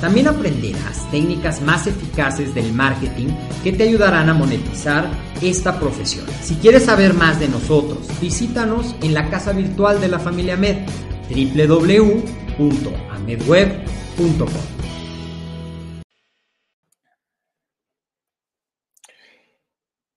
También aprenderás técnicas más eficaces del marketing que te ayudarán a monetizar esta profesión. Si quieres saber más de nosotros, visítanos en la casa virtual de la familia Med, www.amedweb.com.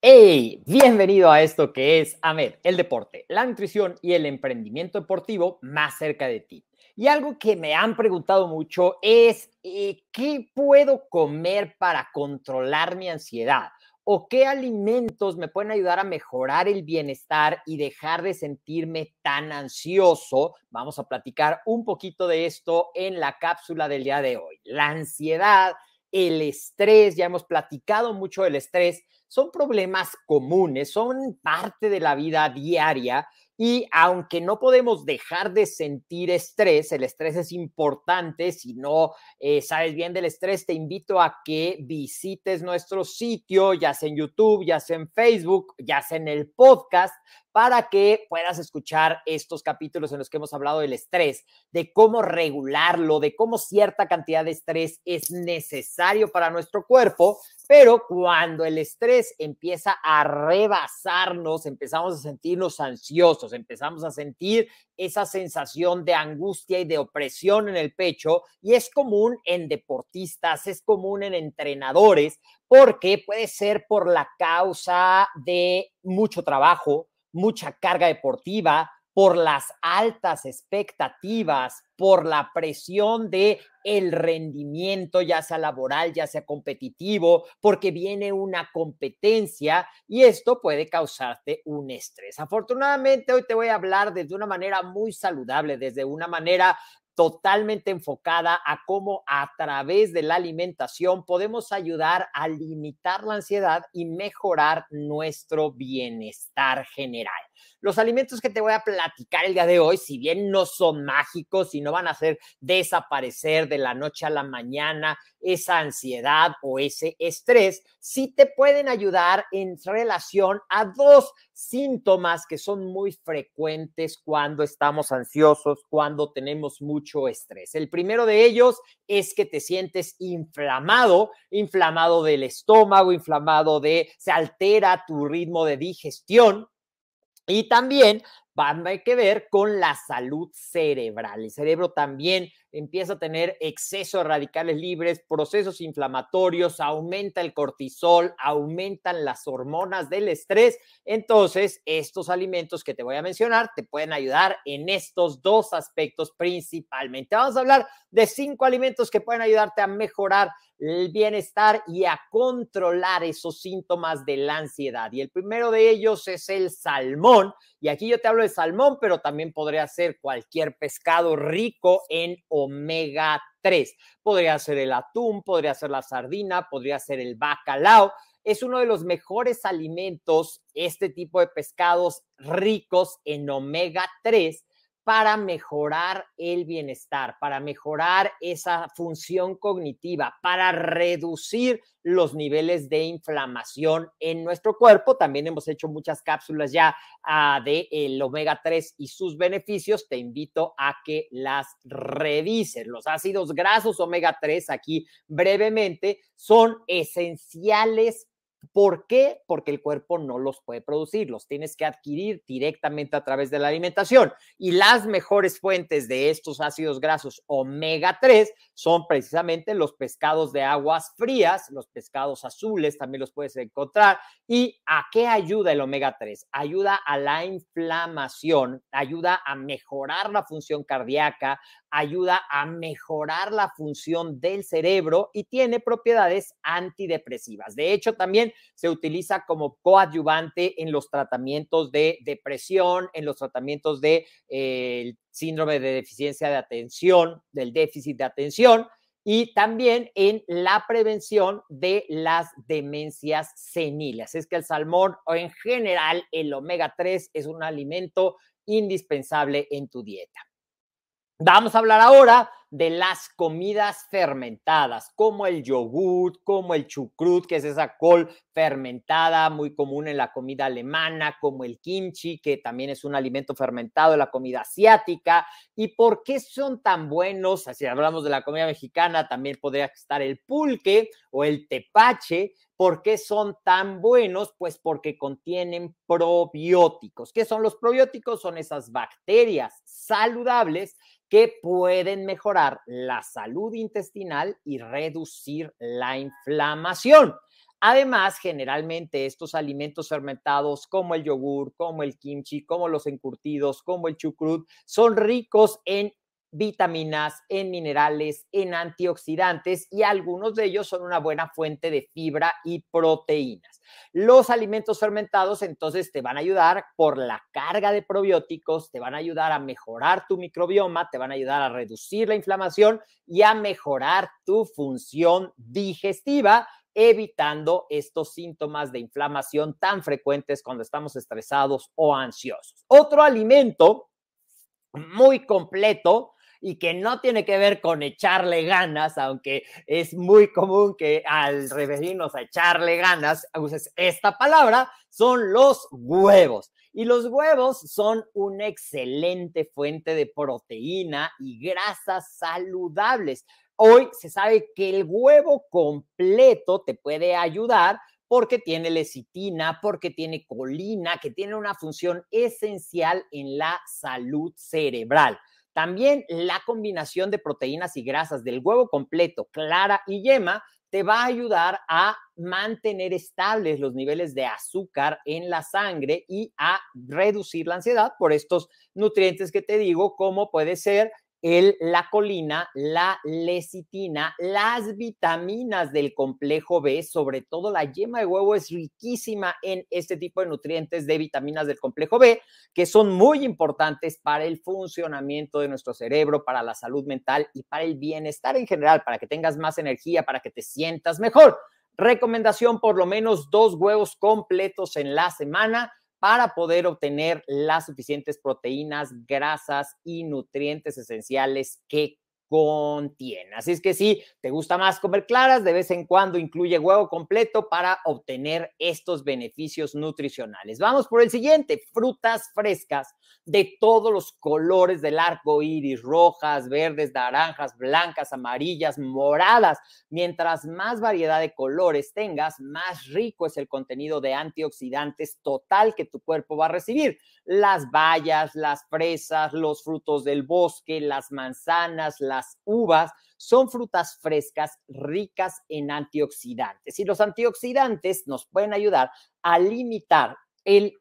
¡Hey! Bienvenido a esto que es AMED, el deporte, la nutrición y el emprendimiento deportivo más cerca de ti. Y algo que me han preguntado mucho es, eh, ¿qué puedo comer para controlar mi ansiedad? ¿O qué alimentos me pueden ayudar a mejorar el bienestar y dejar de sentirme tan ansioso? Vamos a platicar un poquito de esto en la cápsula del día de hoy. La ansiedad, el estrés, ya hemos platicado mucho del estrés son problemas comunes, son parte de la vida diaria y aunque no podemos dejar de sentir estrés, el estrés es importante, si no eh, sabes bien del estrés, te invito a que visites nuestro sitio, ya sea en YouTube, ya sea en Facebook, ya sea en el podcast, para que puedas escuchar estos capítulos en los que hemos hablado del estrés, de cómo regularlo, de cómo cierta cantidad de estrés es necesario para nuestro cuerpo, pero cuando el estrés empieza a rebasarnos, empezamos a sentirnos ansiosos, empezamos a sentir esa sensación de angustia y de opresión en el pecho, y es común en deportistas, es común en entrenadores, porque puede ser por la causa de mucho trabajo, mucha carga deportiva, por las altas expectativas, por la presión de el rendimiento, ya sea laboral, ya sea competitivo, porque viene una competencia y esto puede causarte un estrés. Afortunadamente, hoy te voy a hablar desde una manera muy saludable, desde una manera totalmente enfocada a cómo a través de la alimentación podemos ayudar a limitar la ansiedad y mejorar nuestro bienestar general. Los alimentos que te voy a platicar el día de hoy, si bien no son mágicos y no van a hacer desaparecer de la noche a la mañana esa ansiedad o ese estrés, sí te pueden ayudar en relación a dos síntomas que son muy frecuentes cuando estamos ansiosos, cuando tenemos mucho estrés. El primero de ellos es que te sientes inflamado, inflamado del estómago, inflamado de, se altera tu ritmo de digestión. Y también van a que ver con la salud cerebral. El cerebro también empieza a tener exceso de radicales libres, procesos inflamatorios, aumenta el cortisol, aumentan las hormonas del estrés. Entonces, estos alimentos que te voy a mencionar te pueden ayudar en estos dos aspectos principalmente. Vamos a hablar de cinco alimentos que pueden ayudarte a mejorar el bienestar y a controlar esos síntomas de la ansiedad. Y el primero de ellos es el salmón. Y aquí yo te hablo de salmón, pero también podría ser cualquier pescado rico en omega 3. Podría ser el atún, podría ser la sardina, podría ser el bacalao. Es uno de los mejores alimentos, este tipo de pescados ricos en omega 3 para mejorar el bienestar, para mejorar esa función cognitiva, para reducir los niveles de inflamación en nuestro cuerpo. También hemos hecho muchas cápsulas ya uh, de el omega 3 y sus beneficios. Te invito a que las revises. Los ácidos grasos omega 3 aquí brevemente son esenciales ¿Por qué? Porque el cuerpo no los puede producir, los tienes que adquirir directamente a través de la alimentación. Y las mejores fuentes de estos ácidos grasos omega 3 son precisamente los pescados de aguas frías, los pescados azules también los puedes encontrar. ¿Y a qué ayuda el omega 3? Ayuda a la inflamación, ayuda a mejorar la función cardíaca, ayuda a mejorar la función del cerebro y tiene propiedades antidepresivas. De hecho, también se utiliza como coadyuvante en los tratamientos de depresión, en los tratamientos de eh, síndrome de deficiencia de atención, del déficit de atención y también en la prevención de las demencias seniles. Es que el salmón o en general el omega 3 es un alimento indispensable en tu dieta. Vamos a hablar ahora de las comidas fermentadas, como el yogur, como el chucrut, que es esa col fermentada muy común en la comida alemana, como el kimchi, que también es un alimento fermentado en la comida asiática. ¿Y por qué son tan buenos? Si hablamos de la comida mexicana, también podría estar el pulque o el tepache. ¿Por qué son tan buenos? Pues porque contienen probióticos. ¿Qué son los probióticos? Son esas bacterias saludables que pueden mejorar la salud intestinal y reducir la inflamación. Además, generalmente estos alimentos fermentados como el yogur, como el kimchi, como los encurtidos, como el chucrut, son ricos en vitaminas, en minerales, en antioxidantes y algunos de ellos son una buena fuente de fibra y proteínas. Los alimentos fermentados entonces te van a ayudar por la carga de probióticos, te van a ayudar a mejorar tu microbioma, te van a ayudar a reducir la inflamación y a mejorar tu función digestiva, evitando estos síntomas de inflamación tan frecuentes cuando estamos estresados o ansiosos. Otro alimento muy completo y que no tiene que ver con echarle ganas, aunque es muy común que al referirnos a echarle ganas uses esta palabra, son los huevos. Y los huevos son una excelente fuente de proteína y grasas saludables. Hoy se sabe que el huevo completo te puede ayudar porque tiene lecitina, porque tiene colina, que tiene una función esencial en la salud cerebral. También la combinación de proteínas y grasas del huevo completo, clara y yema te va a ayudar a mantener estables los niveles de azúcar en la sangre y a reducir la ansiedad por estos nutrientes que te digo, como puede ser el, la colina, la lecitina, las vitaminas del complejo B, sobre todo la yema de huevo es riquísima en este tipo de nutrientes de vitaminas del complejo B, que son muy importantes para el funcionamiento de nuestro cerebro, para la salud mental y para el bienestar en general, para que tengas más energía, para que te sientas mejor. Recomendación, por lo menos dos huevos completos en la semana para poder obtener las suficientes proteínas, grasas y nutrientes esenciales que contiene. Así es que si te gusta más comer claras, de vez en cuando incluye huevo completo para obtener estos beneficios nutricionales. Vamos por el siguiente, frutas frescas de todos los colores del arco iris, rojas, verdes, naranjas, blancas, amarillas, moradas. Mientras más variedad de colores tengas, más rico es el contenido de antioxidantes total que tu cuerpo va a recibir. Las bayas, las fresas, los frutos del bosque, las manzanas, las uvas, son frutas frescas ricas en antioxidantes. Y los antioxidantes nos pueden ayudar a limitar el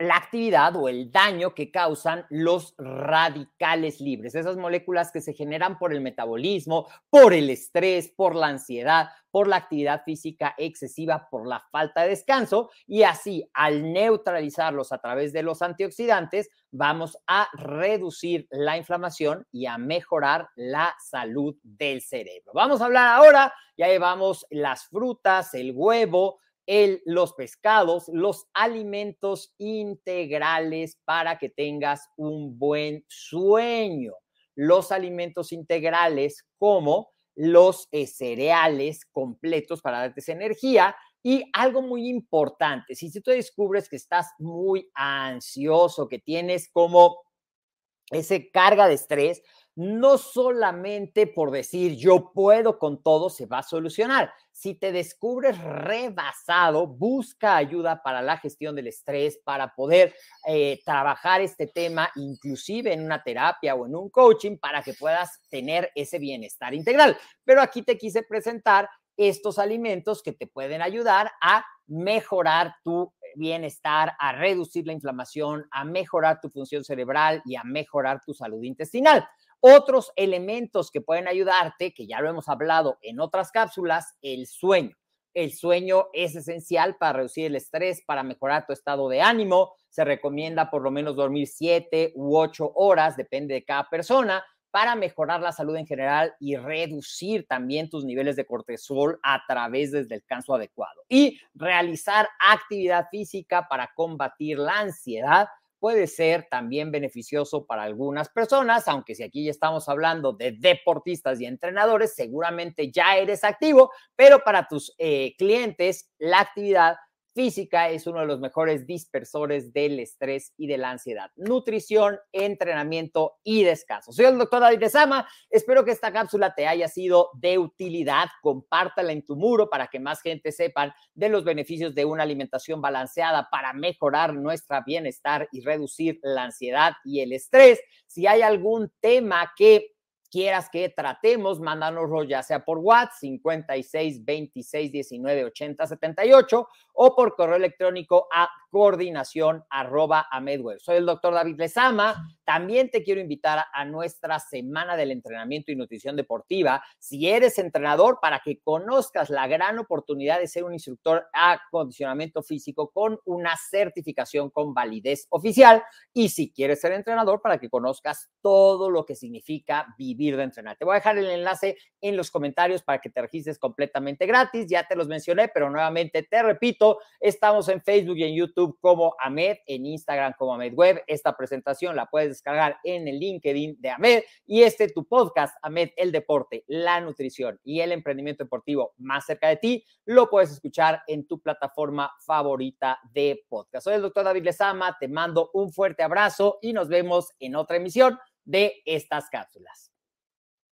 la actividad o el daño que causan los radicales libres, esas moléculas que se generan por el metabolismo, por el estrés, por la ansiedad, por la actividad física excesiva, por la falta de descanso y así al neutralizarlos a través de los antioxidantes vamos a reducir la inflamación y a mejorar la salud del cerebro. Vamos a hablar ahora, ya llevamos las frutas, el huevo, los pescados, los alimentos integrales para que tengas un buen sueño. Los alimentos integrales como los eh, cereales completos para darte esa energía. Y algo muy importante, si tú descubres que estás muy ansioso, que tienes como ese carga de estrés, no solamente por decir yo puedo con todo se va a solucionar. Si te descubres rebasado, busca ayuda para la gestión del estrés, para poder eh, trabajar este tema, inclusive en una terapia o en un coaching, para que puedas tener ese bienestar integral. Pero aquí te quise presentar estos alimentos que te pueden ayudar a mejorar tu bienestar, a reducir la inflamación, a mejorar tu función cerebral y a mejorar tu salud intestinal. Otros elementos que pueden ayudarte, que ya lo hemos hablado en otras cápsulas, el sueño. El sueño es esencial para reducir el estrés, para mejorar tu estado de ánimo. Se recomienda por lo menos dormir siete u ocho horas, depende de cada persona, para mejorar la salud en general y reducir también tus niveles de cortisol a través del descanso adecuado. Y realizar actividad física para combatir la ansiedad puede ser también beneficioso para algunas personas, aunque si aquí ya estamos hablando de deportistas y entrenadores, seguramente ya eres activo, pero para tus eh, clientes la actividad física es uno de los mejores dispersores del estrés y de la ansiedad. Nutrición, entrenamiento y descanso. Soy el doctor David Sama. Espero que esta cápsula te haya sido de utilidad. Compártala en tu muro para que más gente sepan de los beneficios de una alimentación balanceada para mejorar nuestro bienestar y reducir la ansiedad y el estrés. Si hay algún tema que quieras que tratemos, mándanoslo ya sea por WhatsApp 56 26 19 80 78 o por correo electrónico a coordinación arroba medweb. Soy el doctor David Lezama. También te quiero invitar a nuestra semana del entrenamiento y nutrición deportiva. Si eres entrenador, para que conozcas la gran oportunidad de ser un instructor a acondicionamiento físico con una certificación con validez oficial. Y si quieres ser entrenador, para que conozcas todo lo que significa vivir de entrenar. Te voy a dejar el enlace en los comentarios para que te registres completamente gratis. Ya te los mencioné, pero nuevamente te repito, estamos en Facebook y en Como Ahmed, en Instagram como Ahmed Web. Esta presentación la puedes descargar en el LinkedIn de Ahmed y este tu podcast, Ahmed, el deporte, la nutrición y el emprendimiento deportivo más cerca de ti, lo puedes escuchar en tu plataforma favorita de podcast. Soy el doctor David Lezama, te mando un fuerte abrazo y nos vemos en otra emisión de estas cápsulas.